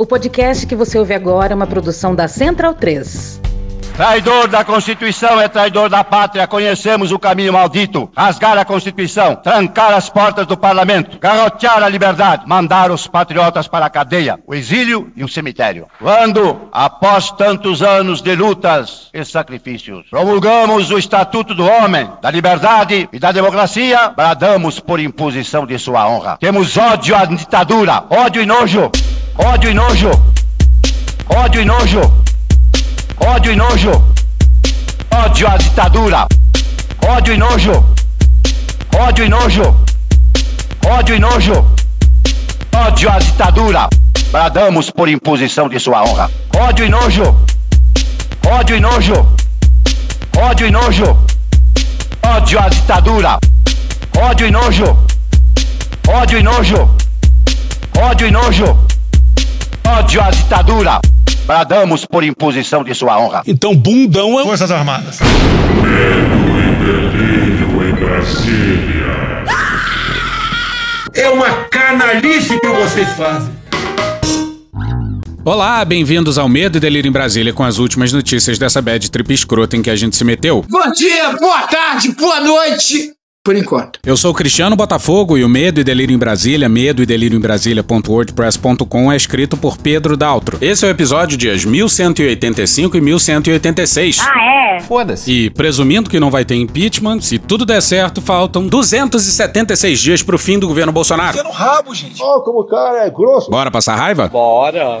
O podcast que você ouve agora é uma produção da Central 3. Traidor da Constituição é traidor da pátria. Conhecemos o caminho maldito. Rasgar a Constituição, trancar as portas do parlamento, garrotear a liberdade, mandar os patriotas para a cadeia, o exílio e o cemitério. Quando, após tantos anos de lutas e sacrifícios, promulgamos o Estatuto do Homem, da Liberdade e da Democracia, bradamos por imposição de sua honra. Temos ódio à ditadura, ódio e nojo, ódio e nojo, ódio e nojo. Ódio e nojo. Ódio à ditadura. Ódio e nojo. Ódio e nojo. Ódio e nojo. Ódio à ditadura. Bradamos por imposição de sua honra. Ódio e nojo. Ódio e nojo. Ódio e nojo. Ódio à ditadura. Ódio e nojo. Ódio e nojo. Ódio e nojo. Ódio à ditadura. Bradamos por imposição de sua honra. Então, bundão é. Forças Armadas. Medo e delírio em Brasília. É uma canalice que vocês fazem. Olá, bem-vindos ao Medo e Delírio em Brasília com as últimas notícias dessa bad trip escrota em que a gente se meteu. Bom dia, boa tarde, boa noite. Por enquanto. Eu sou o Cristiano Botafogo e o Medo e Delírio em Brasília, medo e delírio em Brasília.wordpress.com é escrito por Pedro Daltro. Esse é o episódio dias 1185 e 1186. Ah, é? Foda-se. E presumindo que não vai ter impeachment, se tudo der certo, faltam 276 dias pro fim do governo Bolsonaro. Fica no rabo, gente. Ó, como o cara é grosso. Bora passar raiva? Bora!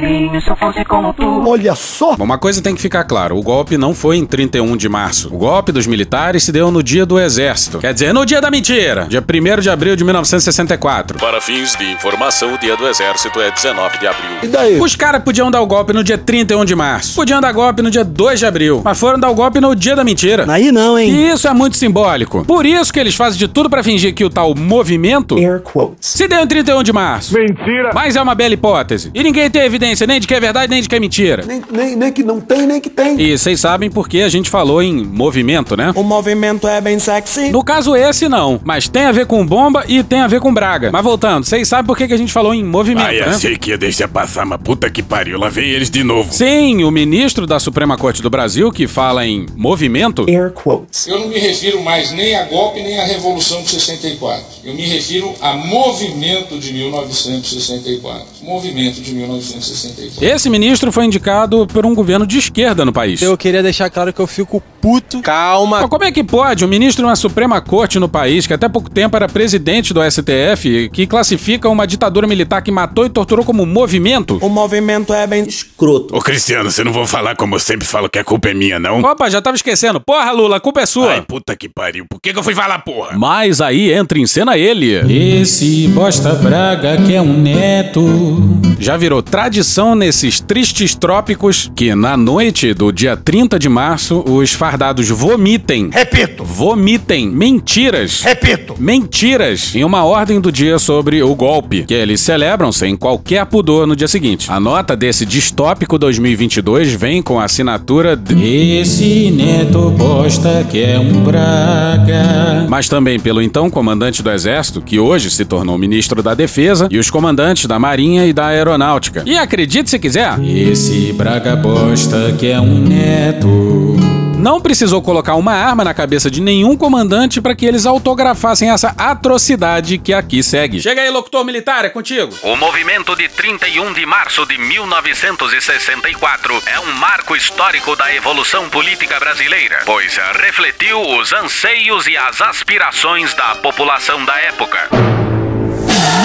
Coelhinho, se eu fosse como tu. Olha só. Uma coisa tem que ficar claro: o golpe não foi em 31 de março. O golpe dos militares se deu no dia do Exército. Quer dizer, no dia da mentira, dia 1 de abril de 1964. Para fins de informação, o dia do exército é 19 de abril. E daí? Os caras podiam dar o golpe no dia 31 de março. Podiam dar golpe no dia 2 de abril. Mas foram dar o golpe no dia da mentira. Aí não, hein? E isso é muito simbólico. Por isso que eles fazem de tudo pra fingir que o tal movimento Air quotes. se deu em 31 de março. Mentira. Mas é uma bela hipótese. E ninguém tem evidência nem de que é verdade, nem de que é mentira. Nem, nem, nem que não tem, nem que tem. E vocês sabem porque a gente falou em movimento, né? O movimento é bem sexy. No caso esse não, mas tem a ver com bomba e tem a ver com Braga. Mas voltando, vocês sabem por que a gente falou em movimento, Ai, né? achei que ia deixar passar, mas puta que pariu, lá vem eles de novo. Sim, o ministro da Suprema Corte do Brasil, que fala em movimento, Air quotes. Eu não me refiro mais nem a golpe nem à Revolução de 64. Eu me refiro a movimento de 1964. Movimento de 1964. esse ministro foi indicado por um governo de esquerda no país. Eu queria deixar claro que eu fico puto. Calma. Mas como é que pode um ministro de uma Suprema Corte no país, que até pouco tempo era presidente do STF, que classifica uma ditadura militar que matou e torturou como movimento? O movimento é bem escroto. Ô Cristiano, você não vou falar como eu sempre falo que a culpa é minha, não? Opa, já tava esquecendo. Porra, Lula, a culpa é sua. Ai, puta que pariu, por que, que eu fui falar porra? Mas aí entra em cena ele. Esse bosta braga que é um neto. Já virou tradição nesses tristes trópicos que na noite do dia 30 de março os fardados vomitem. Repito. Vomitem mentiras. Repito. Mentiras em uma ordem do dia sobre o golpe, que eles celebram sem qualquer pudor no dia seguinte. A nota desse distópico 2022 vem com a assinatura de Esse neto bosta que é um braga. Mas também pelo então comandante do exército, que hoje se tornou ministro da defesa, e os comandantes da marinha e da aeronáutica. E acredite se quiser, esse braga bosta que é um neto. Não precisou colocar uma arma na cabeça de nenhum comandante para que eles autografassem essa atrocidade que aqui segue. Chega aí, locutor militar, é contigo. O movimento de 31 de março de 1964 é um marco histórico da evolução política brasileira, pois refletiu os anseios e as aspirações da população da época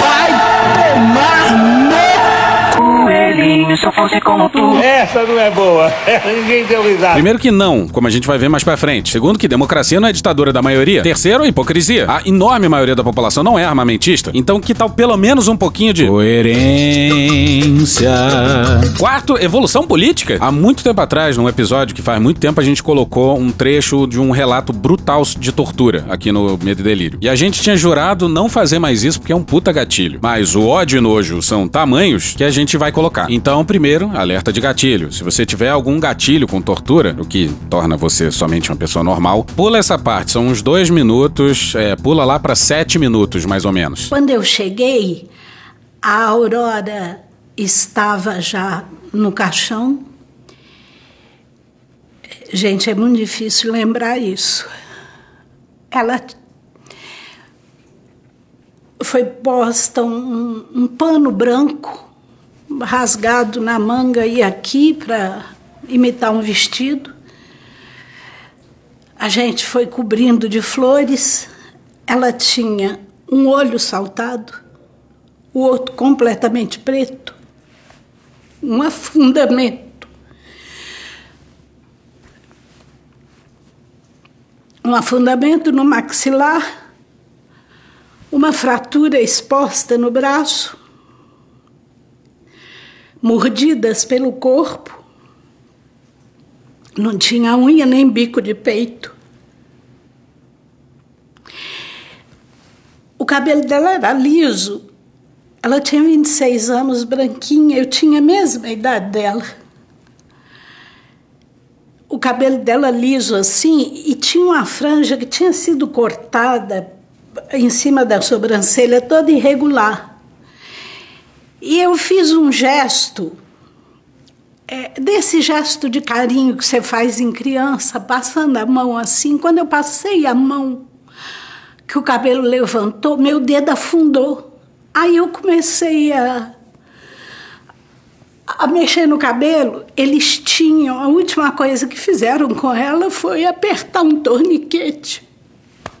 vai tomar no Coelhinho, se eu fosse como tu. Essa não é boa. Ninguém deu risada. Primeiro que não, como a gente vai ver mais pra frente. Segundo que democracia não é ditadura da maioria. Terceiro, hipocrisia. A enorme maioria da população não é armamentista. Então que tal pelo menos um pouquinho de coerência? Quarto, evolução política. Há muito tempo atrás, num episódio que faz muito tempo, a gente colocou um trecho de um relato brutal de tortura aqui no Medo e Delírio. E a gente tinha jurado não fazer mais isso porque é um puta gatilho. Mas o ódio e nojo são tamanhos que a gente vai colocar. Então, primeiro, alerta de gatilho. Se você tiver algum gatilho com tortura, o que torna você somente uma pessoa normal, pula essa parte. São uns dois minutos, é, pula lá pra sete minutos, mais ou menos. Quando eu cheguei, a Aurora estava já no caixão. Gente, é muito difícil lembrar isso. Ela foi posta um, um pano branco rasgado na manga e aqui para imitar um vestido. A gente foi cobrindo de flores. Ela tinha um olho saltado, o outro completamente preto, um afundamento. Um afundamento no maxilar, uma fratura exposta no braço, mordidas pelo corpo, não tinha unha nem bico de peito. O cabelo dela era liso. Ela tinha 26 anos, branquinha, eu tinha a mesma idade dela. O cabelo dela liso assim, e tinha uma franja que tinha sido cortada em cima da sobrancelha, toda irregular. E eu fiz um gesto, é, desse gesto de carinho que você faz em criança, passando a mão assim. Quando eu passei a mão, que o cabelo levantou, meu dedo afundou. Aí eu comecei a, a mexer no cabelo. Eles tinham, a última coisa que fizeram com ela foi apertar um torniquete.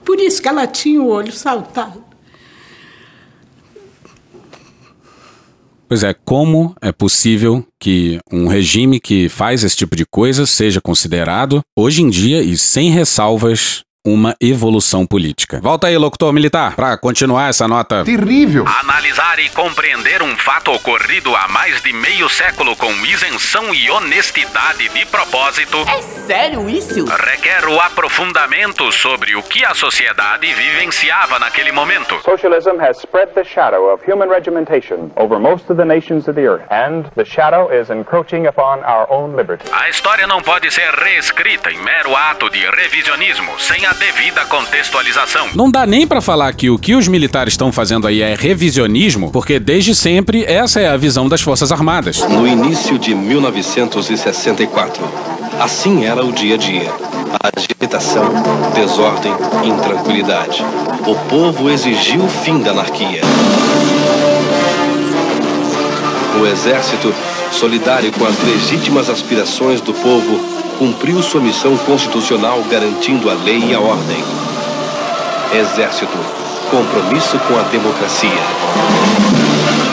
Por isso que ela tinha o olho saltado. Pois é, como é possível que um regime que faz esse tipo de coisa seja considerado, hoje em dia e sem ressalvas, uma evolução política. Volta aí, locutor militar, para continuar essa nota terrível. Analisar e compreender um fato ocorrido há mais de meio século com isenção e honestidade de propósito. É sério isso? Requer o aprofundamento sobre o que a sociedade vivenciava naquele momento. Socialism has spread the shadow of human regimentation over most of the nations of the earth, and the shadow is encroaching upon our own liberty. A história não pode ser reescrita em mero ato de revisionismo, sem a devida contextualização. Não dá nem para falar que o que os militares estão fazendo aí é revisionismo, porque desde sempre essa é a visão das Forças Armadas. No início de 1964, assim era o dia a dia. Agitação, desordem, intranquilidade. O povo exigiu o fim da anarquia. O exército, solidário com as legítimas aspirações do povo, cumpriu sua missão constitucional garantindo a lei e a ordem. Exército, compromisso com a democracia.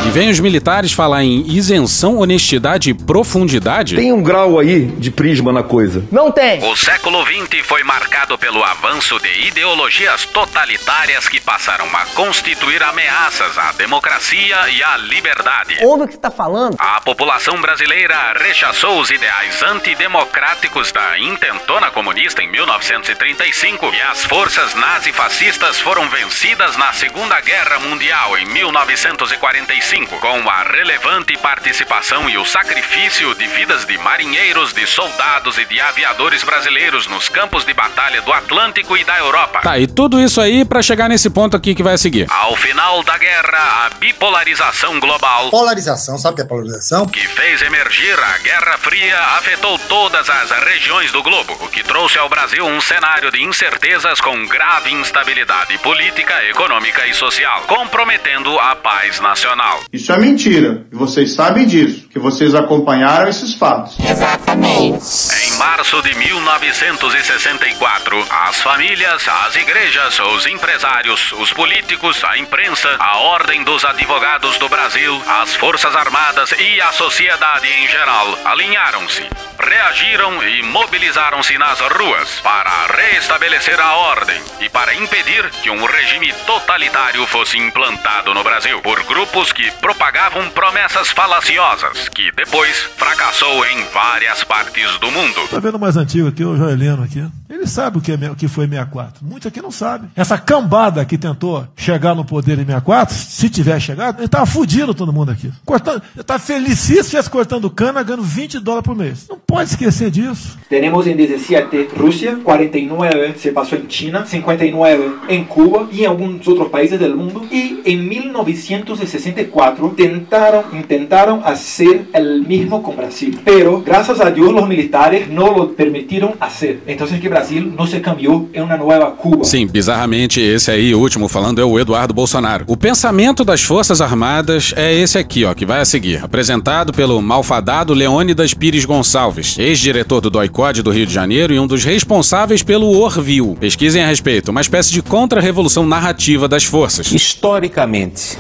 E vem os militares falar em isenção, honestidade e profundidade? Tem um grau aí de prisma na coisa. Não tem. O século XX foi marcado pelo avanço de ideologias totalitárias que passaram a constituir ameaças à democracia e à liberdade. Ouve o que está falando. A população brasileira rechaçou os ideais antidemocráticos da intentona comunista em 1935 e as forças nazifascistas foram vencidas na Segunda Guerra Mundial em 1945 com a relevante participação e o sacrifício de vidas de marinheiros, de soldados e de aviadores brasileiros nos campos de batalha do Atlântico e da Europa. Tá, e tudo isso aí para chegar nesse ponto aqui que vai seguir. Ao final da guerra, a bipolarização global. Polarização, sabe o que é polarização? Que fez emergir a Guerra Fria afetou todas as regiões do globo, o que trouxe ao Brasil um cenário de incertezas com grave instabilidade política, econômica e social, comprometendo a paz nacional. Isso é mentira. E vocês sabem disso, que vocês acompanharam esses fatos. Exatamente. Março de 1964, as famílias, as igrejas, os empresários, os políticos, a imprensa, a Ordem dos Advogados do Brasil, as Forças Armadas e a sociedade em geral alinharam-se, reagiram e mobilizaram-se nas ruas para reestabelecer a ordem e para impedir que um regime totalitário fosse implantado no Brasil por grupos que propagavam promessas falaciosas que depois fracassou em várias partes do mundo. Tá vendo mais antigo aqui, o Joelino aqui? Ele sabe o que, é, o que foi 64. Muitos aqui não sabem. Essa cambada que tentou chegar no poder em 64, se tiver chegado, ele estava fudido todo mundo aqui. Cortando, ele tá felicíssimo cortando cana, ganhando 20 dólares por mês. Não pode esquecer disso. Temos em 17 Rússia, 49 se passou em China, 59 em Cuba e em alguns outros países do mundo. E em 1964 tentaram, intentaram fazer o mesmo com Brasil. Pero, graças a Deus, os militares não lo permitiram fazer. Então, que Brasil não se cambiou em uma nova Cuba. Sim, bizarramente, esse aí, último falando, é o Eduardo Bolsonaro. O pensamento das Forças Armadas é esse aqui, ó, que vai a seguir. Apresentado pelo malfadado Leônidas Pires Gonçalves, ex-diretor do DOICOD do Rio de Janeiro e um dos responsáveis pelo Orville. Pesquisem a respeito, uma espécie de contra-revolução narrativa das forças. Historicamente,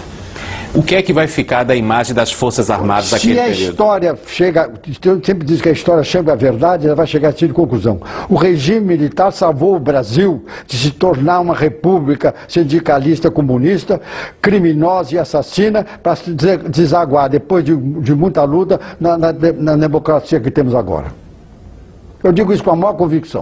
o que é que vai ficar da imagem das Forças Armadas daquele Se a período? história chega, eu sempre diz que a história chega à verdade, ela vai chegar a de conclusão. O regime militar salvou o Brasil de se tornar uma república sindicalista comunista, criminosa e assassina, para se desaguar, depois de, de muita luta, na, na, na democracia que temos agora. Eu digo isso com a maior convicção.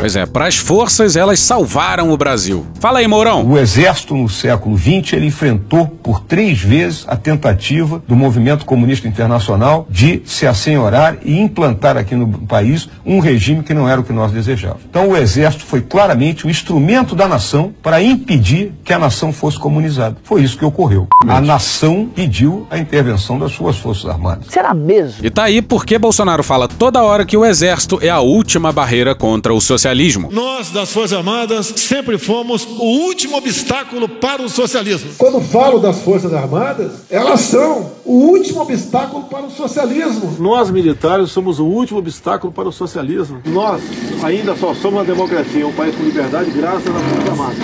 Pois é, para as forças, elas salvaram o Brasil. Fala aí, Mourão. O exército no século XX ele enfrentou por três vezes a tentativa do movimento comunista internacional de se assenhorar e implantar aqui no país um regime que não era o que nós desejávamos. Então o exército foi claramente o instrumento da nação para impedir que a nação fosse comunizada. Foi isso que ocorreu. A nação pediu a intervenção das suas forças armadas. Será mesmo? E tá aí porque Bolsonaro fala toda hora que o exército é a última barreira contra o socialismo. Nós, das Forças Armadas, sempre fomos o último obstáculo para o socialismo. Quando falo das Forças Armadas, elas são o último obstáculo para o socialismo. Nós, militares, somos o último obstáculo para o socialismo. Nós ainda só somos uma democracia, um país com liberdade, graças às Forças Armadas.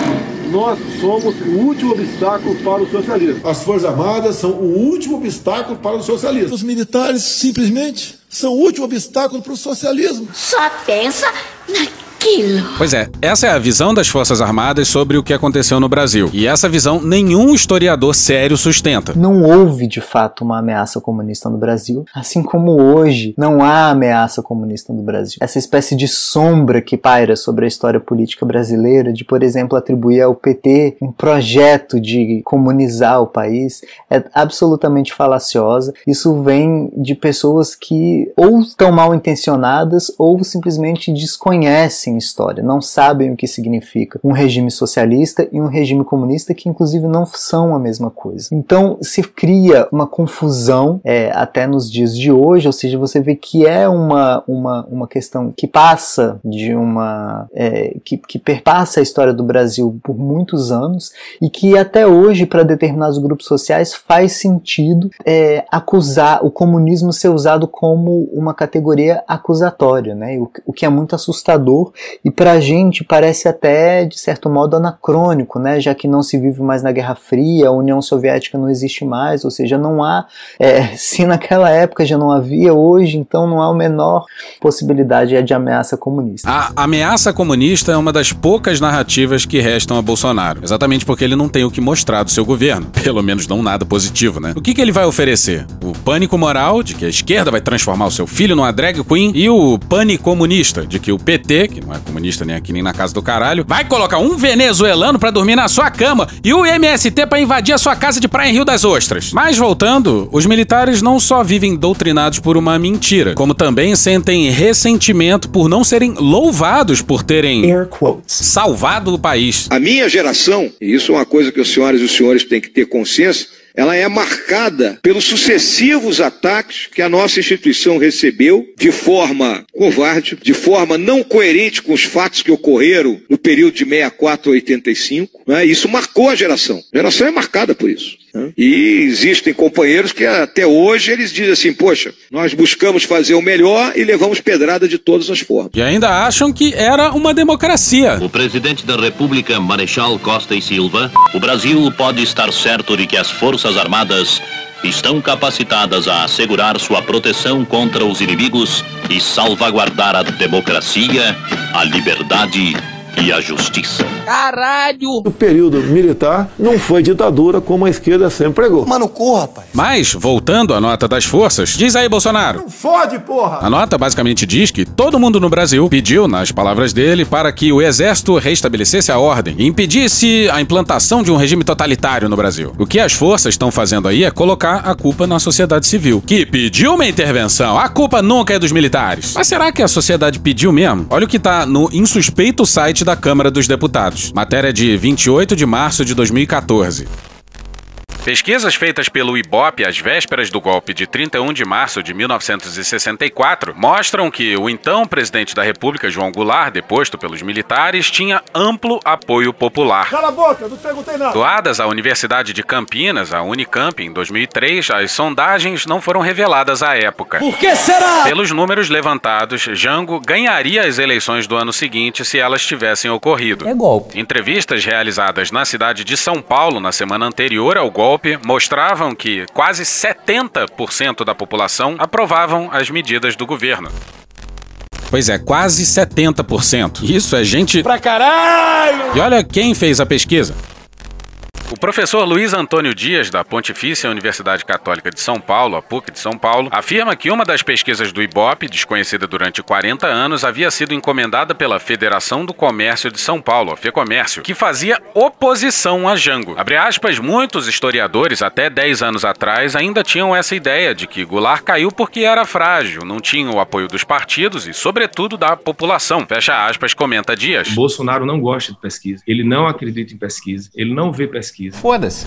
Nós somos o último obstáculo para o socialismo. As Forças Armadas são o último obstáculo para o socialismo. Os militares, simplesmente, são o último obstáculo para o socialismo. Só pensa naquilo. Pois é, essa é a visão das Forças Armadas sobre o que aconteceu no Brasil. E essa visão nenhum historiador sério sustenta. Não houve, de fato, uma ameaça comunista no Brasil, assim como hoje não há ameaça comunista no Brasil. Essa espécie de sombra que paira sobre a história política brasileira, de, por exemplo, atribuir ao PT um projeto de comunizar o país, é absolutamente falaciosa. Isso vem de pessoas que ou estão mal intencionadas ou simplesmente desconhecem história, não sabem o que significa um regime socialista e um regime comunista, que inclusive não são a mesma coisa. Então se cria uma confusão é, até nos dias de hoje, ou seja, você vê que é uma, uma, uma questão que passa de uma. É, que, que perpassa a história do Brasil por muitos anos e que até hoje, para determinados grupos sociais, faz sentido é, acusar o comunismo ser usado como uma categoria acusatória, né? o, o que é muito assustador e para a gente parece até, de certo modo, anacrônico, né? já que não se vive mais na Guerra Fria, a União Soviética não existe mais, ou seja, não há, é, se naquela época já não havia, hoje então não há a menor possibilidade de ameaça comunista. A ameaça comunista é uma das poucas narrativas que restam a Bolsonaro, exatamente porque ele não tem o que mostrar do seu governo, pelo menos não nada positivo, né? O que, que ele vai oferecer? O pânico moral, de que a esquerda vai transformar o seu filho numa drag queen, e o pânico comunista, de que o PT, que não é comunista nem aqui nem na casa do caralho, vai colocar um venezuelano para dormir na sua cama e o MST para invadir a sua casa de praia em Rio das Ostras. Mas voltando, os militares não só vivem doutrinados por uma mentira, como também sentem ressentimento por não serem louvados por terem salvado o país. A minha geração, e isso é uma coisa que os senhores e os senhores têm que ter consciência, ela é marcada pelos sucessivos ataques que a nossa instituição recebeu de forma covarde, de forma não coerente com os fatos que ocorreram no período de 64 a 85. Né? Isso marcou a geração. A geração é marcada por isso. E existem companheiros que até hoje eles dizem assim, poxa, nós buscamos fazer o melhor e levamos pedrada de todas as formas. E ainda acham que era uma democracia. O presidente da República, Marechal Costa e Silva, o Brasil pode estar certo de que as Forças Armadas estão capacitadas a assegurar sua proteção contra os inimigos e salvaguardar a democracia, a liberdade e a justiça. Caralho! O período militar não foi ditadura como a esquerda sempre pregou. Mano, corra, rapaz. Mas, voltando à nota das forças, diz aí, Bolsonaro. Não fode, porra! A nota basicamente diz que todo mundo no Brasil pediu, nas palavras dele, para que o exército restabelecesse a ordem e impedisse a implantação de um regime totalitário no Brasil. O que as forças estão fazendo aí é colocar a culpa na sociedade civil, que pediu uma intervenção. A culpa nunca é dos militares. Mas será que a sociedade pediu mesmo? Olha o que tá no insuspeito site da Câmara dos Deputados. Matéria de 28 de março de 2014. Pesquisas feitas pelo IBOP às vésperas do golpe de 31 de março de 1964 mostram que o então presidente da República, João Goulart, deposto pelos militares, tinha amplo apoio popular. Cala a boca, não perguntei nada. Doadas à Universidade de Campinas, a Unicamp, em 2003, as sondagens não foram reveladas à época. Por que será? Pelos números levantados, Jango ganharia as eleições do ano seguinte se elas tivessem ocorrido. É golpe. Entrevistas realizadas na cidade de São Paulo na semana anterior ao golpe mostravam que quase 70% da população aprovavam as medidas do governo. Pois é, quase 70%. Isso é gente. Pra caralho! E olha quem fez a pesquisa. O professor Luiz Antônio Dias, da Pontifícia Universidade Católica de São Paulo, a PUC de São Paulo, afirma que uma das pesquisas do IBOP, desconhecida durante 40 anos, havia sido encomendada pela Federação do Comércio de São Paulo, a FEComércio, que fazia oposição a Jango. Abre aspas, muitos historiadores, até 10 anos atrás, ainda tinham essa ideia de que Goulart caiu porque era frágil, não tinha o apoio dos partidos e, sobretudo, da população. Fecha aspas, comenta Dias. Bolsonaro não gosta de pesquisa, ele não acredita em pesquisa, ele não vê pesquisa. Foda-se.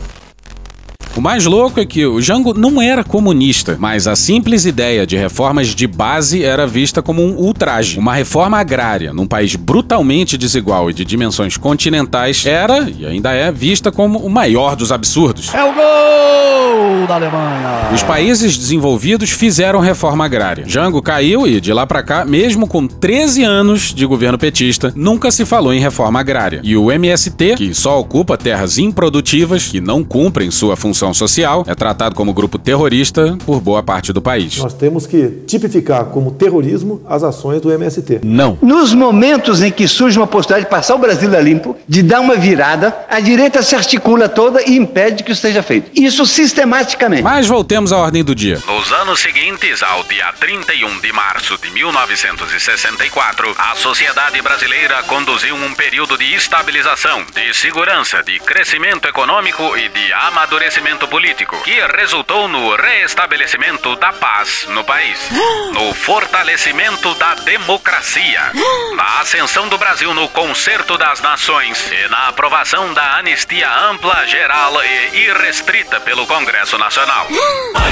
O mais louco é que o Jango não era comunista, mas a simples ideia de reformas de base era vista como um ultraje. Uma reforma agrária num país brutalmente desigual e de dimensões continentais era, e ainda é, vista como o maior dos absurdos. É o gol da Alemanha! Os países desenvolvidos fizeram reforma agrária. Jango caiu e, de lá pra cá, mesmo com 13 anos de governo petista, nunca se falou em reforma agrária. E o MST, que só ocupa terras improdutivas que não cumprem sua função social, é tratado como grupo terrorista por boa parte do país. Nós temos que tipificar como terrorismo as ações do MST. Não. Nos momentos em que surge uma possibilidade de passar o Brasil a limpo, de dar uma virada, a direita se articula toda e impede que isso seja feito. Isso sistematicamente. Mas voltemos à ordem do dia. Nos anos seguintes ao dia 31 de março de 1964, a sociedade brasileira conduziu um período de estabilização, de segurança, de crescimento econômico e de amadurecimento político, que resultou no reestabelecimento da paz no país, no fortalecimento da democracia, na ascensão do Brasil no concerto das nações e na aprovação da anistia ampla, geral e irrestrita pelo Congresso Nacional.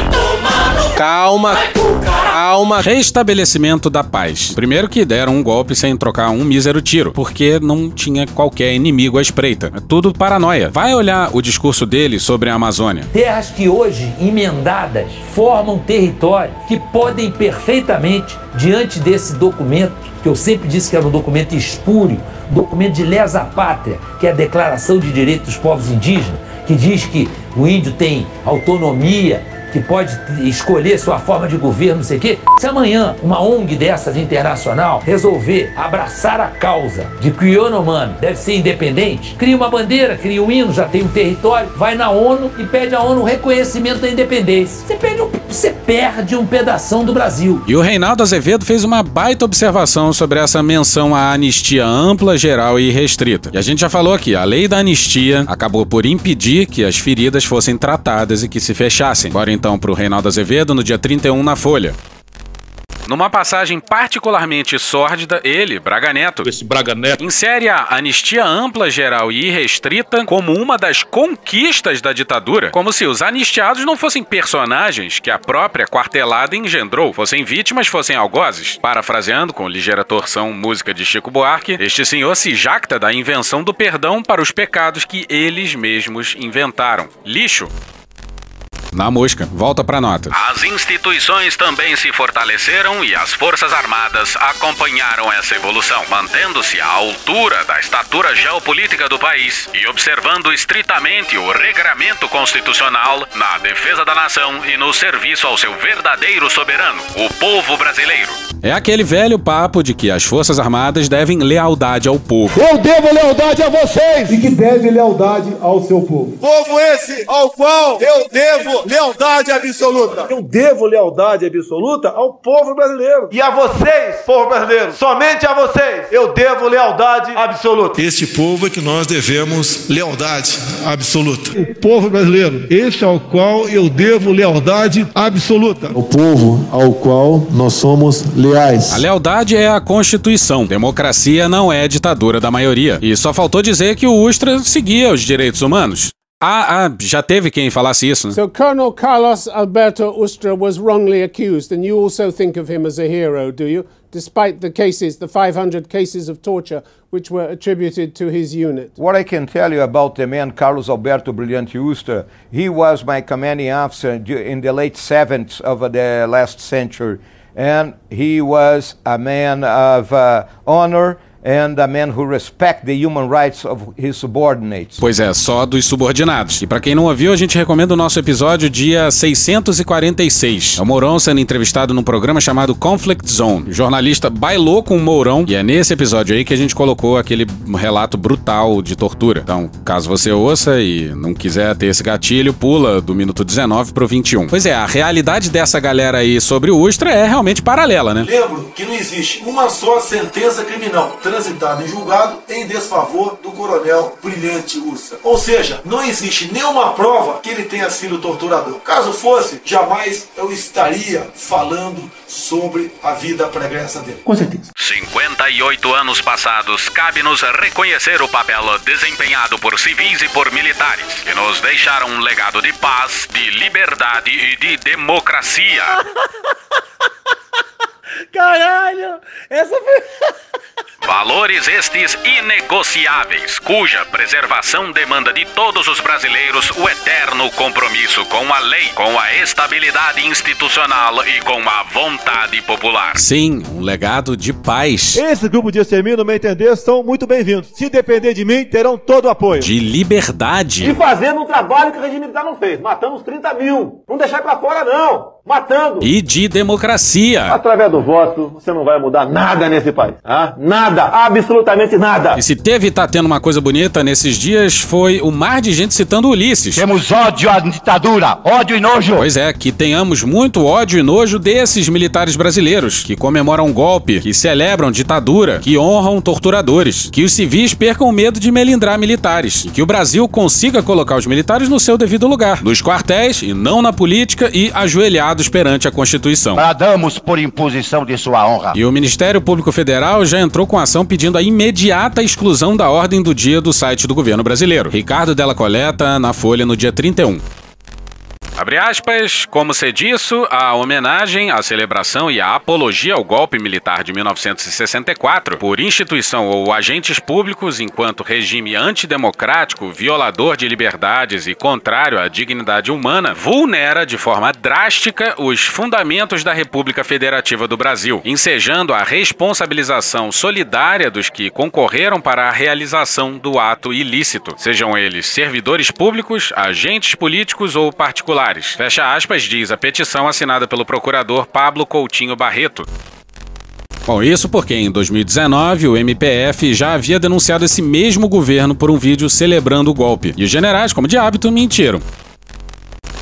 Calma, calma. Restabelecimento da paz. Primeiro que deram um golpe sem trocar um mísero tiro, porque não tinha qualquer inimigo à espreita. É tudo paranoia. Vai olhar o discurso dele sobre a Amazônia. Terras que hoje, emendadas, formam território que podem perfeitamente, diante desse documento, que eu sempre disse que era um documento espúrio, documento de lesa pátria, que é a Declaração de Direitos dos Povos Indígenas, que diz que o índio tem autonomia, que pode escolher sua forma de governo, não sei o quê. Se amanhã uma ONG dessas internacional resolver abraçar a causa de que o Yanomami deve ser independente, cria uma bandeira, cria um hino, já tem um território, vai na ONU e pede à ONU o reconhecimento da independência. Você perde um, você perde um pedação do Brasil. E o Reinaldo Azevedo fez uma baita observação sobre essa menção à anistia ampla, geral e restrita. E a gente já falou aqui, a lei da anistia acabou por impedir que as feridas fossem tratadas e que se fechassem. Bora então para o Reinaldo Azevedo no dia 31 na Folha. Numa passagem particularmente sórdida, ele, Braga Neto, Esse Braga Neto. insere a anistia ampla, geral e irrestrita como uma das conquistas da ditadura, como se os anistiados não fossem personagens que a própria quartelada engendrou, fossem vítimas, fossem algozes. Parafraseando com ligeira torção música de Chico Buarque, este senhor se jacta da invenção do perdão para os pecados que eles mesmos inventaram. Lixo. Na mosca. Volta pra nota. As instituições também se fortaleceram e as Forças Armadas acompanharam essa evolução, mantendo-se à altura da estatura geopolítica do país e observando estritamente o regramento constitucional na defesa da nação e no serviço ao seu verdadeiro soberano, o povo brasileiro. É aquele velho papo de que as Forças Armadas devem lealdade ao povo. Eu devo lealdade a vocês e que deve lealdade ao seu povo. Povo esse ao qual eu devo lealdade absoluta. Eu devo lealdade absoluta ao povo brasileiro. E a vocês, povo brasileiro, somente a vocês, eu devo lealdade absoluta. Este povo é que nós devemos lealdade absoluta. O povo brasileiro, esse ao qual eu devo lealdade absoluta. O povo ao qual nós somos leais. A lealdade é a Constituição. Democracia não é ditadura da maioria. E só faltou dizer que o Ustra seguia os direitos humanos. Ah, ah, já teve quem falasse isso, né? So Colonel Carlos Alberto Ustra was wrongly accused, and you also think of him as a hero, do you? Despite the cases, the 500 cases of torture which were attributed to his unit. What I can tell you about the man Carlos Alberto Brilhante Ustra, he was my commanding officer in the late 70s of the last century, and he was a man of uh, honor and a man who respect the human rights of his subordinates. Pois é, só dos subordinados. E para quem não ouviu, a gente recomenda o nosso episódio dia 646. É o Mourão sendo entrevistado num programa chamado Conflict Zone. O jornalista bailou com o Mourão e é nesse episódio aí que a gente colocou aquele relato brutal de tortura. Então, caso você ouça e não quiser ter esse gatilho, pula do minuto 19 pro 21. Pois é, a realidade dessa galera aí sobre o Ustra é realmente paralela, né? Lembro que não existe uma só sentença criminal transitado em julgado em desfavor do coronel Brilhante Ursa. Ou seja, não existe nenhuma prova que ele tenha sido torturador. Caso fosse, jamais eu estaria falando sobre a vida pregressa dele. Com certeza. 58 anos passados, cabe-nos reconhecer o papel desempenhado por civis e por militares, que nos deixaram um legado de paz, de liberdade e de democracia. Caralho! Essa foi. Valores estes inegociáveis, cuja preservação demanda de todos os brasileiros o eterno compromisso com a lei, com a estabilidade institucional e com a vontade popular. Sim, um legado de paz. Esse grupo de extermínio, no meu entender, são muito bem-vindos. Se depender de mim, terão todo o apoio. De liberdade. E fazendo um trabalho que o regime militar não fez. Matamos 30 mil. Não deixar pra fora, não. Matando. E de democracia. Através do voto, você não vai mudar nada nesse país. Ah? Nada. Absolutamente nada. E se teve e tá tendo uma coisa bonita nesses dias, foi o mar de gente citando Ulisses. Temos ódio à ditadura, ódio e nojo. Pois é, que tenhamos muito ódio e nojo desses militares brasileiros, que comemoram golpe, que celebram ditadura, que honram torturadores, que os civis percam o medo de melindrar militares, e que o Brasil consiga colocar os militares no seu devido lugar, nos quartéis e não na política e perante a Constituição. Bradamos por imposição de sua honra. E o Ministério Público Federal já entrou com ação pedindo a imediata exclusão da ordem do dia do site do governo brasileiro. Ricardo Della Coleta, na Folha, no dia 31. Abre aspas, como se disso, a homenagem, a celebração e a apologia ao golpe militar de 1964 por instituição ou agentes públicos enquanto regime antidemocrático, violador de liberdades e contrário à dignidade humana, vulnera de forma drástica os fundamentos da República Federativa do Brasil, ensejando a responsabilização solidária dos que concorreram para a realização do ato ilícito, sejam eles servidores públicos, agentes políticos ou particulares. Fecha aspas, diz a petição assinada pelo procurador Pablo Coutinho Barreto. Bom, isso porque em 2019 o MPF já havia denunciado esse mesmo governo por um vídeo celebrando o golpe. E os generais, como de hábito, mentiram.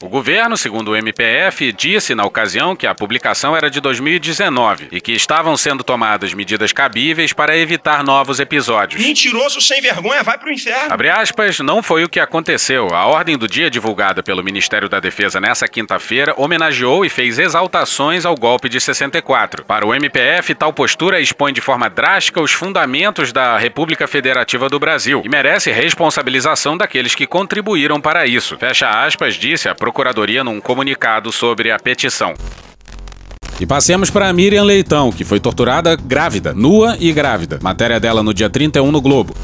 O governo, segundo o MPF, disse na ocasião que a publicação era de 2019 e que estavam sendo tomadas medidas cabíveis para evitar novos episódios. Mentiroso sem vergonha, vai pro inferno. Abre aspas, não foi o que aconteceu. A ordem do dia divulgada pelo Ministério da Defesa nessa quinta-feira homenageou e fez exaltações ao golpe de 64. Para o MPF, tal postura expõe de forma drástica os fundamentos da República Federativa do Brasil e merece responsabilização daqueles que contribuíram para isso. Fecha aspas, disse a Procuradoria num comunicado sobre a petição. E passemos para Miriam Leitão, que foi torturada grávida, nua e grávida. Matéria dela no dia 31 no Globo.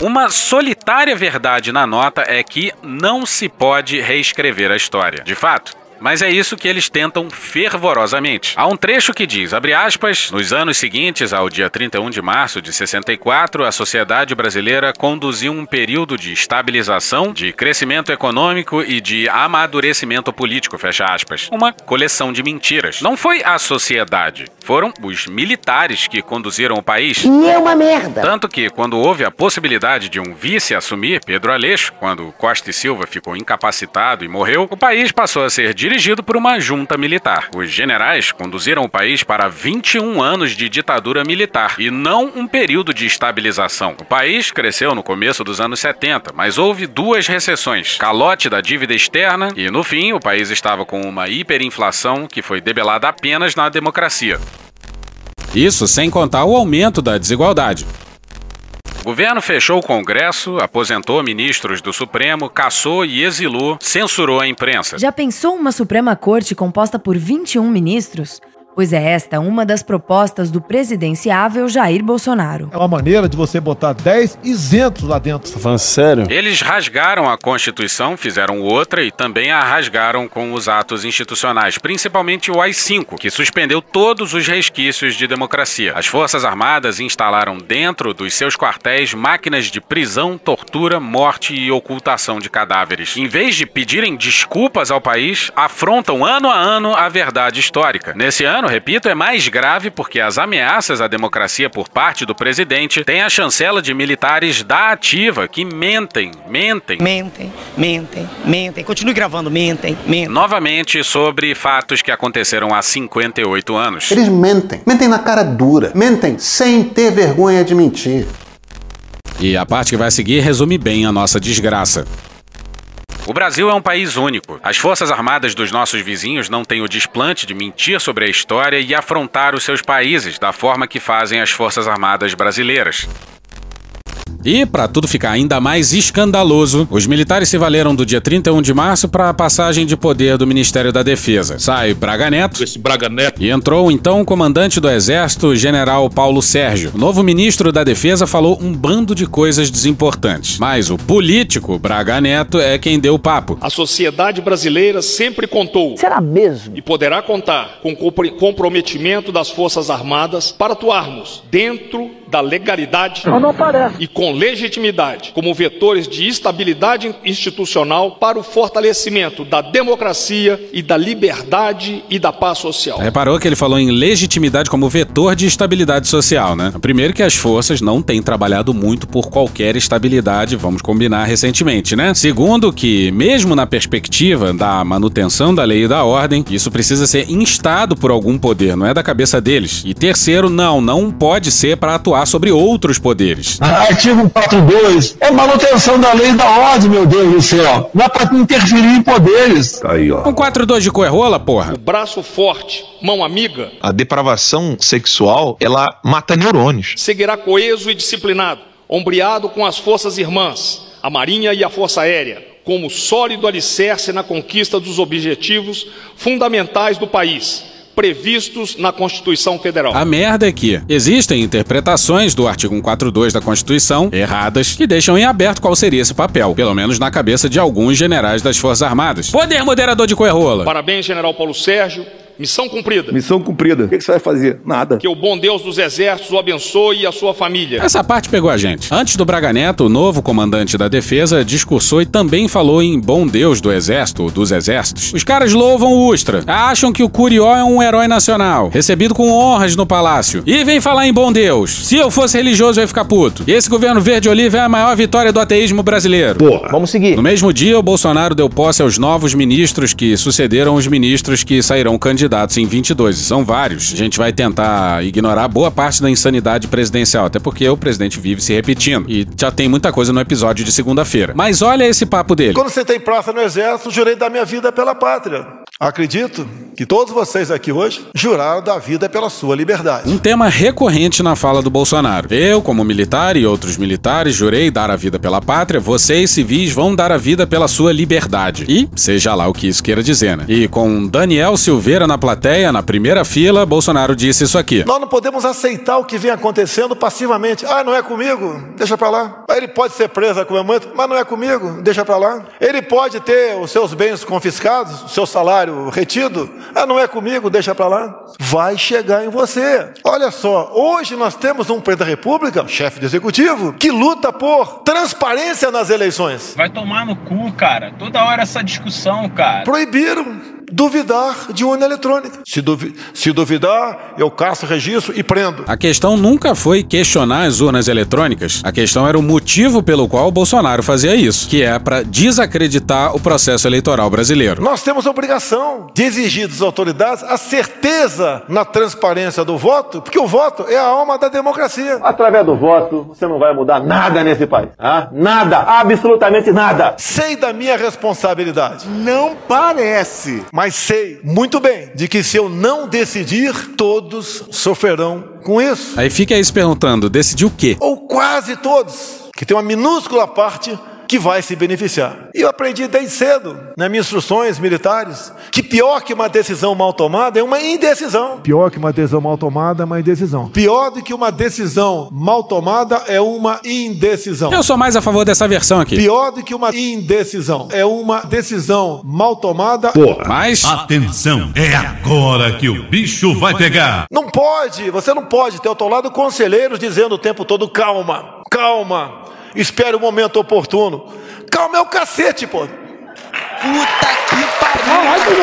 Uma solitária verdade na nota é que não se pode reescrever a história. De fato, mas é isso que eles tentam fervorosamente. Há um trecho que diz, abre aspas, nos anos seguintes ao dia 31 de março de 64, a sociedade brasileira conduziu um período de estabilização, de crescimento econômico e de amadurecimento político, fecha aspas. Uma coleção de mentiras. Não foi a sociedade, foram os militares que conduziram o país. E é uma merda. Tanto que, quando houve a possibilidade de um vice assumir, Pedro Aleixo, quando Costa e Silva ficou incapacitado e morreu, o país passou a ser dirigido por uma junta militar. Os generais conduziram o país para 21 anos de ditadura militar e não um período de estabilização. O país cresceu no começo dos anos 70, mas houve duas recessões: calote da dívida externa e, no fim, o país estava com uma hiperinflação que foi debelada apenas na democracia. Isso sem contar o aumento da desigualdade. O governo fechou o Congresso, aposentou ministros do Supremo, caçou e exilou, censurou a imprensa. Já pensou uma Suprema Corte composta por 21 ministros? Pois é esta uma das propostas do presidenciável Jair Bolsonaro. É uma maneira de você botar 10 isentos lá dentro. Tá falando sério? Eles rasgaram a Constituição, fizeram outra e também a rasgaram com os atos institucionais, principalmente o AI-5, que suspendeu todos os resquícios de democracia. As Forças Armadas instalaram dentro dos seus quartéis máquinas de prisão, tortura, morte e ocultação de cadáveres. Em vez de pedirem desculpas ao país, afrontam ano a ano a verdade histórica. Nesse ano, repito, é mais grave porque as ameaças à democracia por parte do presidente têm a chancela de militares da ativa que mentem, mentem. Mentem, mentem, mentem. Continue gravando, mentem, mentem. Novamente sobre fatos que aconteceram há 58 anos. Eles mentem. Mentem na cara dura. Mentem sem ter vergonha de mentir. E a parte que vai seguir resume bem a nossa desgraça. O Brasil é um país único. As Forças Armadas dos nossos vizinhos não têm o desplante de mentir sobre a história e afrontar os seus países da forma que fazem as Forças Armadas brasileiras. E, para tudo ficar ainda mais escandaloso, os militares se valeram do dia 31 de março para a passagem de poder do Ministério da Defesa. Sai Braga Neto. Esse Braga Neto. E entrou então o comandante do Exército, General Paulo Sérgio. O novo ministro da Defesa falou um bando de coisas desimportantes. Mas o político Braga Neto é quem deu o papo. A sociedade brasileira sempre contou. Será mesmo? E poderá contar com o comprometimento das Forças Armadas para atuarmos dentro da legalidade e com legitimidade, como vetores de estabilidade institucional para o fortalecimento da democracia e da liberdade e da paz social. Reparou que ele falou em legitimidade como vetor de estabilidade social, né? Primeiro que as forças não têm trabalhado muito por qualquer estabilidade, vamos combinar recentemente, né? Segundo que, mesmo na perspectiva da manutenção da lei e da ordem, isso precisa ser instado por algum poder, não é da cabeça deles. E terceiro, não, não pode ser para atuar sobre outros poderes. Artigo 42 é manutenção da lei e da ordem, meu Deus do céu. Não é pra interferir em poderes. Tá aí, ó. Um 42 de coerrola, porra. O braço forte, mão amiga. A depravação sexual, ela mata neurônios. Seguirá coeso e disciplinado, ombreado com as forças irmãs, a Marinha e a Força Aérea, como sólido alicerce na conquista dos objetivos fundamentais do país previstos na Constituição Federal. A merda é que existem interpretações do artigo 142 da Constituição erradas que deixam em aberto qual seria esse papel, pelo menos na cabeça de alguns generais das Forças Armadas. Poder moderador de coerrola. Parabéns, General Paulo Sérgio. Missão cumprida. Missão cumprida. O que você vai fazer? Nada. Que o bom Deus dos exércitos o abençoe e a sua família. Essa parte pegou a gente. Antes do Braga Neto, o novo comandante da defesa discursou e também falou em bom Deus do exército, dos exércitos. Os caras louvam o Ustra, acham que o Curió é um herói nacional, recebido com honras no palácio. E vem falar em bom Deus. Se eu fosse religioso, eu ia ficar puto. E esse governo verde-oliva é a maior vitória do ateísmo brasileiro. Porra. Vamos seguir. No mesmo dia, o Bolsonaro deu posse aos novos ministros que sucederam os ministros que sairão candidatos em 22. E são vários. A gente vai tentar ignorar boa parte da insanidade presidencial, até porque o presidente vive se repetindo. E já tem muita coisa no episódio de segunda-feira. Mas olha esse papo dele. Quando você tem praça no exército, jurei dar minha vida pela pátria. Acredito que todos vocês aqui hoje juraram da vida pela sua liberdade. Um tema recorrente na fala do Bolsonaro. Eu, como militar e outros militares, jurei dar a vida pela pátria, vocês civis vão dar a vida pela sua liberdade. E, seja lá o que isso queira dizer, né? E com Daniel Silveira na plateia, na primeira fila, Bolsonaro disse isso aqui. Nós não podemos aceitar o que vem acontecendo passivamente. Ah, não é comigo? Deixa pra lá. Ele pode ser preso a qualquer momento, mas não é comigo? Deixa pra lá. Ele pode ter os seus bens confiscados, o seu salário retido. Ah, não é comigo? Deixa pra lá. Vai chegar em você. Olha só, hoje nós temos um presidente da República, chefe do executivo, que luta por transparência nas eleições. Vai tomar no cu, cara. Toda hora essa discussão, cara. Proibiram duvidar de urna eletrônica. Se, duvi se, duvidar, eu caço, registro e prendo. A questão nunca foi questionar as urnas eletrônicas. A questão era o motivo pelo qual o Bolsonaro fazia isso, que é para desacreditar o processo eleitoral brasileiro. Nós temos a obrigação de exigir das autoridades a certeza na transparência do voto, porque o voto é a alma da democracia. Através do voto, você não vai mudar nada nesse país. Ah? Nada, absolutamente nada. Sei da minha responsabilidade. Não parece. Mas mas sei muito bem de que se eu não decidir, todos sofrerão com isso. Aí fica aí se perguntando: decidir o quê? Ou quase todos, que tem uma minúscula parte que vai se beneficiar. E eu aprendi desde cedo, nas minhas instruções militares, que pior que uma decisão mal tomada é uma indecisão. Pior que uma decisão mal tomada é uma indecisão. Pior do que uma decisão mal tomada é uma indecisão. Eu sou mais a favor dessa versão aqui. Pior do que uma indecisão é uma decisão mal tomada. Porra. Mas. Atenção, é agora que o bicho vai pegar. Não pode, você não pode ter ao teu lado conselheiros dizendo o tempo todo: calma, calma. Espere o momento oportuno. Calma é o cacete, pô. Puta que pariu! Caralho,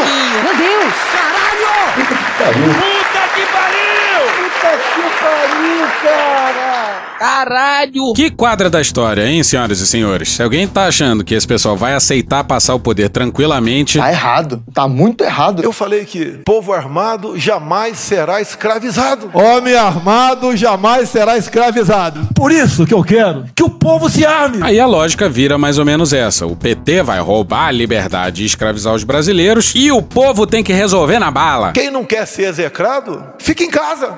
Meu Deus! Caralho! Puta que pariu! Que pariu! Puta que pariu, cara! Caralho! Que quadra da história, hein, senhoras e senhores? Se alguém tá achando que esse pessoal vai aceitar passar o poder tranquilamente. Tá errado. Tá muito errado. Eu falei que povo armado jamais será escravizado. Homem armado jamais será escravizado. Por isso que eu quero que o povo se arme. Aí a lógica vira mais ou menos essa: o PT vai roubar a liberdade e escravizar os brasileiros e o povo tem que resolver na bala. Quem não quer ser execrado, fica em casa.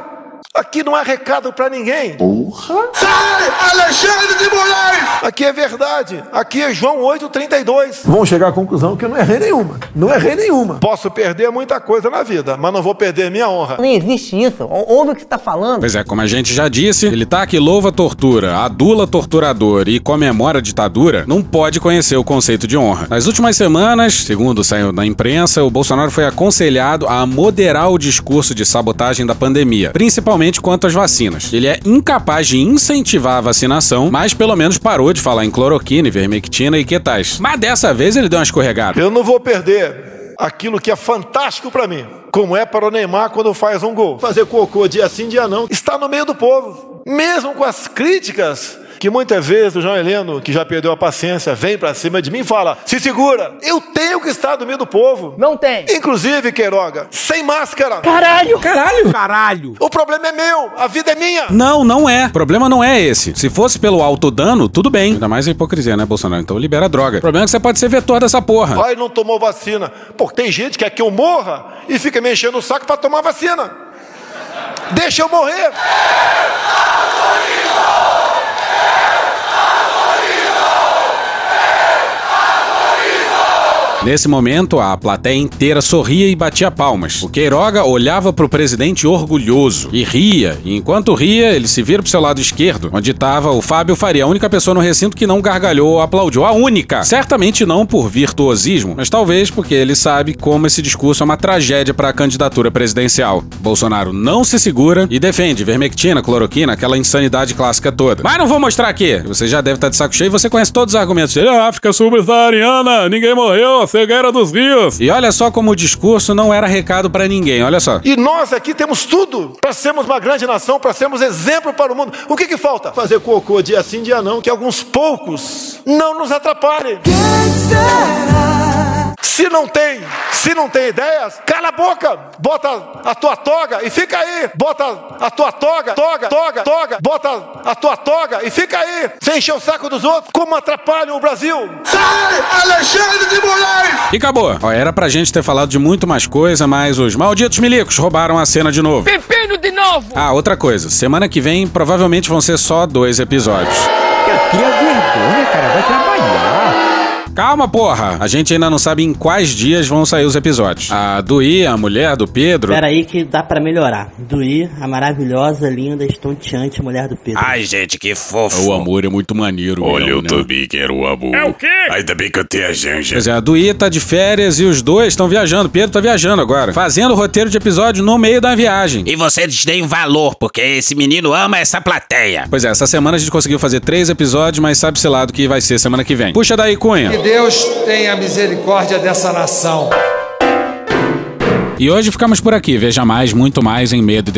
Aqui não há recado para ninguém. Porra! Sai, Alexandre de Moraes! Aqui é verdade. Aqui é João 8,32. Vão chegar à conclusão que eu não errei nenhuma. Não errei nenhuma. Posso perder muita coisa na vida, mas não vou perder minha honra. Não existe isso. Ouve o que você tá falando. Pois é, como a gente já disse, ele tá que louva a tortura, adula torturador e comemora a ditadura, não pode conhecer o conceito de honra. Nas últimas semanas, segundo saiu na imprensa, o Bolsonaro foi aconselhado a moderar o discurso de sabotagem da pandemia, principalmente quanto às vacinas. Ele é incapaz de incentivar a vacinação, mas pelo menos parou de falar em cloroquina, ivermectina e que tais. Mas dessa vez ele deu uma escorregada. Eu não vou perder aquilo que é fantástico para mim, como é para o Neymar quando faz um gol. Fazer cocô dia sim, dia não, está no meio do povo. Mesmo com as críticas que muitas vezes o João Heleno, que já perdeu a paciência, vem para cima de mim e fala: se segura, eu tenho que estar no meio do povo. Não tem. Inclusive, Queiroga, sem máscara. Caralho! Caralho! Caralho! O problema é meu, a vida é minha. Não, não é. O problema não é esse. Se fosse pelo autodano, tudo bem. Ainda mais a hipocrisia, né, Bolsonaro? Então libera a droga. O problema é que você pode ser vetor dessa porra. Ai, não tomou vacina. Pô, tem gente que quer que eu morra e fica me enchendo o saco para tomar vacina. Deixa eu morrer. Nesse momento, a plateia inteira sorria e batia palmas. O Queiroga olhava pro presidente orgulhoso e ria, e enquanto ria, ele se vira pro seu lado esquerdo, onde estava o Fábio Faria, a única pessoa no recinto que não gargalhou ou aplaudiu. A única! Certamente não por virtuosismo, mas talvez porque ele sabe como esse discurso é uma tragédia para a candidatura presidencial. Bolsonaro não se segura e defende vermectina, cloroquina, aquela insanidade clássica toda. Mas não vou mostrar aqui. Você já deve estar de saco cheio e você conhece todos os argumentos dele. A África subsaariana, ninguém morreu, cegueira dos rios. E olha só como o discurso não era recado para ninguém, olha só. E nós aqui temos tudo para sermos uma grande nação, para sermos exemplo para o mundo. O que que falta? Fazer cocô dia sim, dia não, que alguns poucos não nos atrapalhem. Se não tem, se não tem ideias, cala a boca, bota a tua toga e fica aí. Bota a tua toga, toga, toga, toga, bota a tua toga e fica aí. Sem encher o saco dos outros, como atrapalham o Brasil. Sai, Alexandre de Moraes! E acabou. Ó, era pra gente ter falado de muito mais coisa, mas os malditos milicos roubaram a cena de novo. Pepino de novo! Ah, outra coisa. Semana que vem provavelmente vão ser só dois episódios. Cria vergonha, cara. Vai trabalhar. Calma, porra! A gente ainda não sabe em quais dias vão sair os episódios. A Duí, a mulher do Pedro. Pera aí que dá pra melhorar. Duí, a maravilhosa, linda, estonteante mulher do Pedro. Ai, gente, que fofo. O amor é muito maneiro. Olha, mesmo, eu né? também quero o amor. É o quê? Ainda bem que eu tenho a Janja. Pois é, a Duí tá de férias e os dois estão viajando. Pedro tá viajando agora. Fazendo roteiro de episódio no meio da viagem. E vocês deem valor, porque esse menino ama essa plateia. Pois é, essa semana a gente conseguiu fazer três episódios, mas sabe-se lá do que vai ser semana que vem. Puxa daí, Cunha. Deus tenha misericórdia dessa nação. E hoje ficamos por aqui. Veja mais, muito mais em medo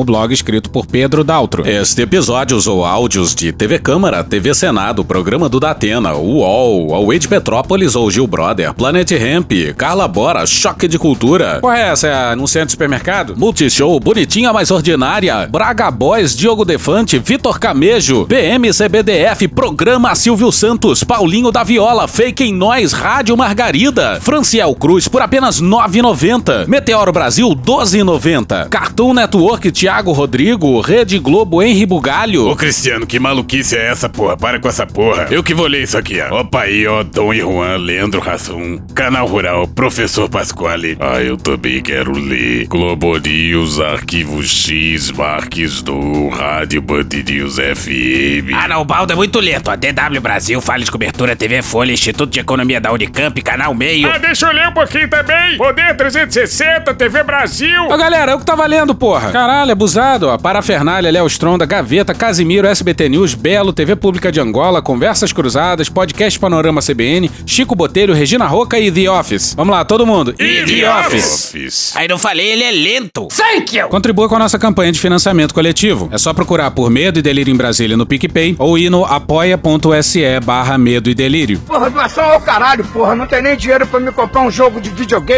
o blog escrito por Pedro Daltro. Este episódio usou áudios de TV Câmara, TV Senado, Programa do Datena, UOL, Away de Petrópolis ou Gil Brother, Planet Hemp, Carla Bora, Choque de Cultura, Qual é essa? É anunciante de supermercado? Multishow, Bonitinha Mais Ordinária, Braga Boys, Diogo Defante, Vitor Camejo, BMCBDF, Programa Silvio Santos, Paulinho da Viola, Fake em Nós, Rádio Margarida, Franciel Cruz por apenas 9,90. Meteoro Brasil 12,90. Cartoon Network Thiago Rodrigo, Rede Globo Henri Bugalho. Ô Cristiano, que maluquice é essa, porra? Para com essa porra. Eu que vou ler isso aqui, ó. Opa aí, ó, Dom e Juan, Leandro Rassum, Canal Rural, Professor Pasquale. Ah, eu também quero ler. Globo News, Arquivo X, Marques do Rádio Band News FM. Ah, não, o baldo é muito lento. A DW Brasil, de Cobertura, TV Folha, Instituto de Economia da Unicamp, Canal Meio. Ah, deixa eu ler um pouquinho também. Poder 360, TV Brasil. Ô galera, eu que tava lendo, porra. Caralho, abusado, ó. Parafernália, Léo Stronda, Gaveta, Casimiro, SBT News, Belo, TV Pública de Angola, Conversas Cruzadas, Podcast Panorama CBN, Chico Botelho, Regina Roca e The Office. Vamos lá, todo mundo. E The Office. Aí não falei, ele é lento. Thank you! Contribua com a nossa campanha de financiamento coletivo. É só procurar por Medo e Delírio em Brasília no PicPay ou ir no apoia.se barra Medo e Delírio. Porra, doação ao caralho, porra. Não tem nem dinheiro pra me comprar um jogo de videogame,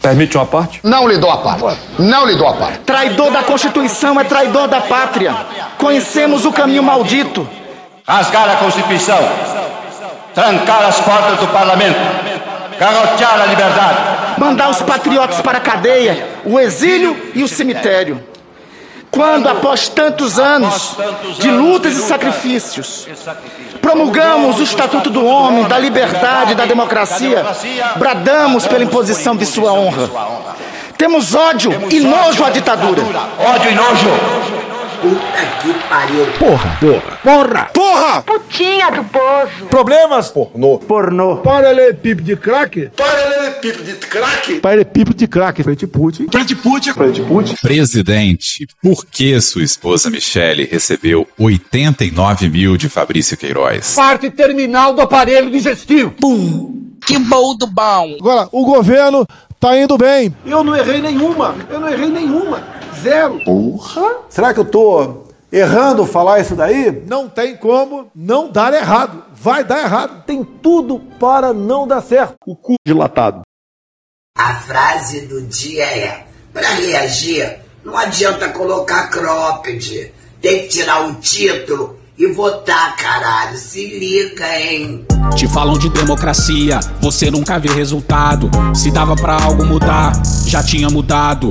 Permite uma parte? Não lhe dou a parte. Não lhe dou a parte. Traidor da Constituição é traidor da pátria. Conhecemos o caminho maldito. Rasgar a Constituição, trancar as portas do parlamento, garrotear a liberdade. Mandar os patriotas para a cadeia, o exílio e o cemitério. Quando, após tantos anos de lutas e sacrifícios, promulgamos o Estatuto do Homem, da Liberdade e da Democracia, bradamos pela imposição de sua honra. Temos ódio e nojo à ditadura. Ódio e nojo. Puta que pariu. Porra. Porra. Porra. Porra. Putinha do poço. Problemas? Pornô. Pornô. Paralelepípedo de crack? Paralelepípedo de crack. Paralelepípedo de crack. Frente Putin. Frente Putin. Frente Putin. Presidente, por que sua esposa Michele recebeu 89 mil de Fabrício Queiroz? Parte terminal do aparelho digestivo. Pum. Que bom do bom. Agora, o governo tá indo bem. Eu não errei nenhuma. Eu não errei nenhuma. Zero. Porra. Será que eu tô errando falar isso daí? Não tem como não dar errado. Vai dar errado. Tem tudo para não dar certo. O cu dilatado. A frase do dia é: para reagir, não adianta colocar cropped. Tem que tirar o título e votar, caralho. Se liga, hein? Te falam de democracia, você nunca vê resultado. Se dava pra algo mudar, já tinha mudado.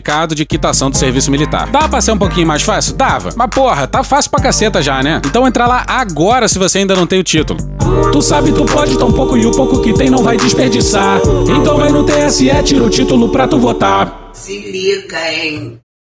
certificado de quitação do serviço militar. Dá pra ser um pouquinho mais fácil? Dava. Mas porra, tá fácil pra caceta já, né? Então entra lá agora se você ainda não tem o título. Tu sabe, tu pode tão pouco e o pouco que tem não vai desperdiçar. Então vai no TSE, tira o título pra tu votar. Se liga, hein?